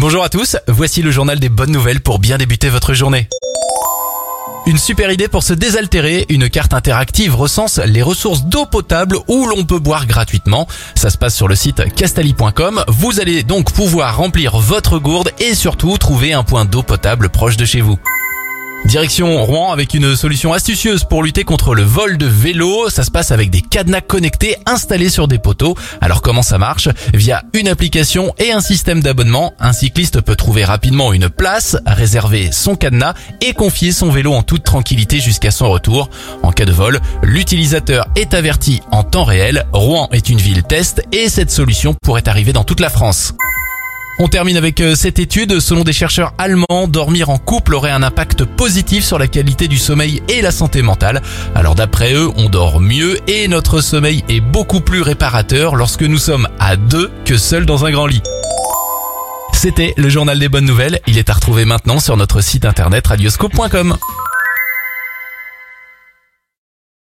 Bonjour à tous, voici le journal des bonnes nouvelles pour bien débuter votre journée. Une super idée pour se désaltérer, une carte interactive recense les ressources d'eau potable où l'on peut boire gratuitement. Ça se passe sur le site castali.com. Vous allez donc pouvoir remplir votre gourde et surtout trouver un point d'eau potable proche de chez vous. Direction Rouen avec une solution astucieuse pour lutter contre le vol de vélo. Ça se passe avec des cadenas connectés installés sur des poteaux. Alors comment ça marche Via une application et un système d'abonnement, un cycliste peut trouver rapidement une place, réserver son cadenas et confier son vélo en toute tranquillité jusqu'à son retour. En cas de vol, l'utilisateur est averti en temps réel. Rouen est une ville test et cette solution pourrait arriver dans toute la France. On termine avec euh, cette étude. Selon des chercheurs allemands, dormir en couple aurait un impact positif sur la qualité du sommeil et la santé mentale. Alors d'après eux, on dort mieux et notre sommeil est beaucoup plus réparateur lorsque nous sommes à deux que seuls dans un grand lit. C'était le journal des bonnes nouvelles. Il est à retrouver maintenant sur notre site internet radioscope.com.